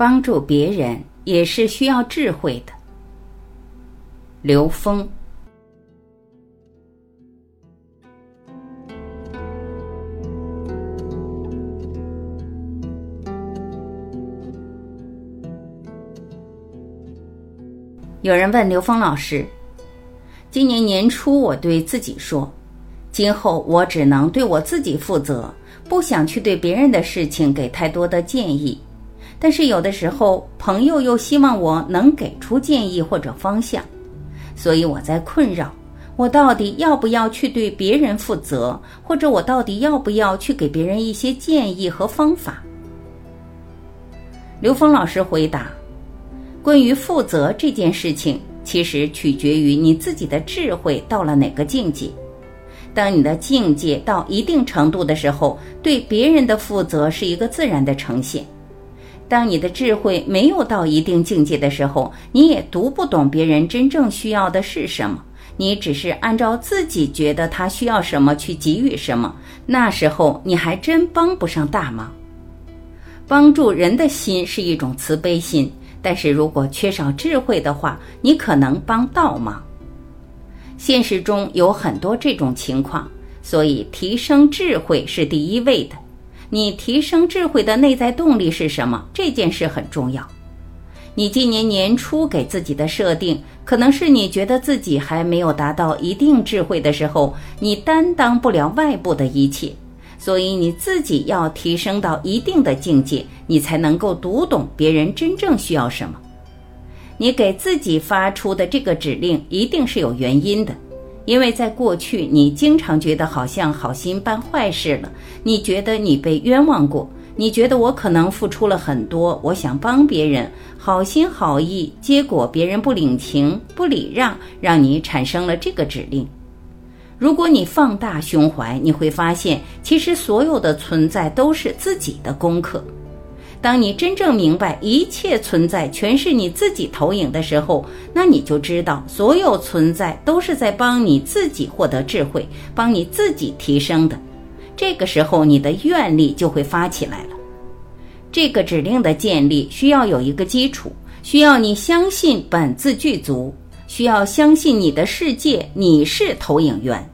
帮助别人也是需要智慧的。刘峰。有人问刘峰老师：“今年年初，我对自己说，今后我只能对我自己负责，不想去对别人的事情给太多的建议。但是有的时候，朋友又希望我能给出建议或者方向，所以我在困扰：我到底要不要去对别人负责，或者我到底要不要去给别人一些建议和方法？”刘峰老师回答。关于负责这件事情，其实取决于你自己的智慧到了哪个境界。当你的境界到一定程度的时候，对别人的负责是一个自然的呈现；当你的智慧没有到一定境界的时候，你也读不懂别人真正需要的是什么，你只是按照自己觉得他需要什么去给予什么，那时候你还真帮不上大忙。帮助人的心是一种慈悲心。但是如果缺少智慧的话，你可能帮倒忙。现实中有很多这种情况，所以提升智慧是第一位的。你提升智慧的内在动力是什么？这件事很重要。你今年年初给自己的设定，可能是你觉得自己还没有达到一定智慧的时候，你担当不了外部的一切。所以你自己要提升到一定的境界，你才能够读懂别人真正需要什么。你给自己发出的这个指令一定是有原因的，因为在过去你经常觉得好像好心办坏事了，你觉得你被冤枉过，你觉得我可能付出了很多，我想帮别人，好心好意，结果别人不领情不礼让，让你产生了这个指令。如果你放大胸怀，你会发现，其实所有的存在都是自己的功课。当你真正明白一切存在全是你自己投影的时候，那你就知道，所有存在都是在帮你自己获得智慧，帮你自己提升的。这个时候，你的愿力就会发起来了。这个指令的建立需要有一个基础，需要你相信本自具足。需要相信你的世界，你是投影源。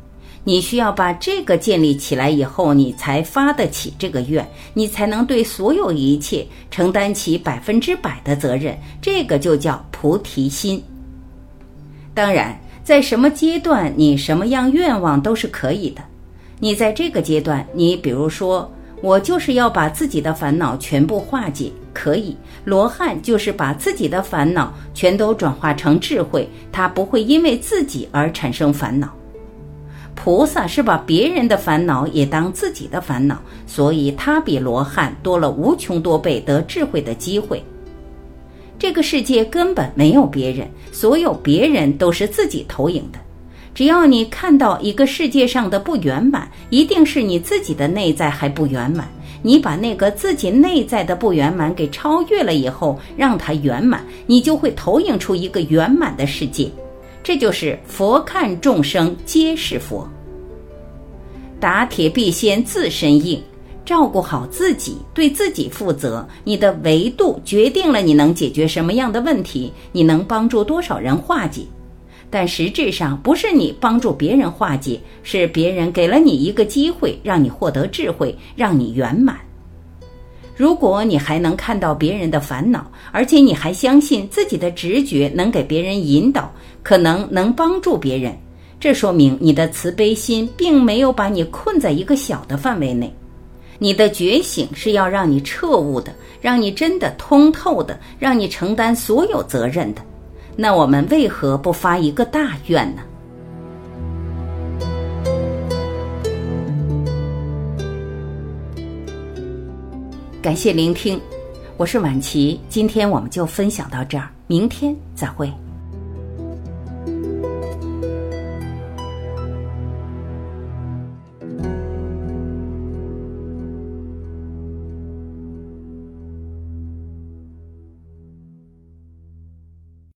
你需要把这个建立起来以后，你才发得起这个愿，你才能对所有一切承担起百分之百的责任。这个就叫菩提心。当然，在什么阶段，你什么样愿望都是可以的。你在这个阶段，你比如说。我就是要把自己的烦恼全部化解，可以。罗汉就是把自己的烦恼全都转化成智慧，他不会因为自己而产生烦恼。菩萨是把别人的烦恼也当自己的烦恼，所以他比罗汉多了无穷多倍得智慧的机会。这个世界根本没有别人，所有别人都是自己投影的。只要你看到一个世界上的不圆满，一定是你自己的内在还不圆满。你把那个自己内在的不圆满给超越了以后，让它圆满，你就会投影出一个圆满的世界。这就是佛看众生皆是佛。打铁必先自身硬，照顾好自己，对自己负责。你的维度决定了你能解决什么样的问题，你能帮助多少人化解。但实质上不是你帮助别人化解，是别人给了你一个机会，让你获得智慧，让你圆满。如果你还能看到别人的烦恼，而且你还相信自己的直觉能给别人引导，可能能帮助别人，这说明你的慈悲心并没有把你困在一个小的范围内。你的觉醒是要让你彻悟的，让你真的通透的，让你承担所有责任的。那我们为何不发一个大愿呢？感谢聆听，我是晚琪，今天我们就分享到这儿，明天再会。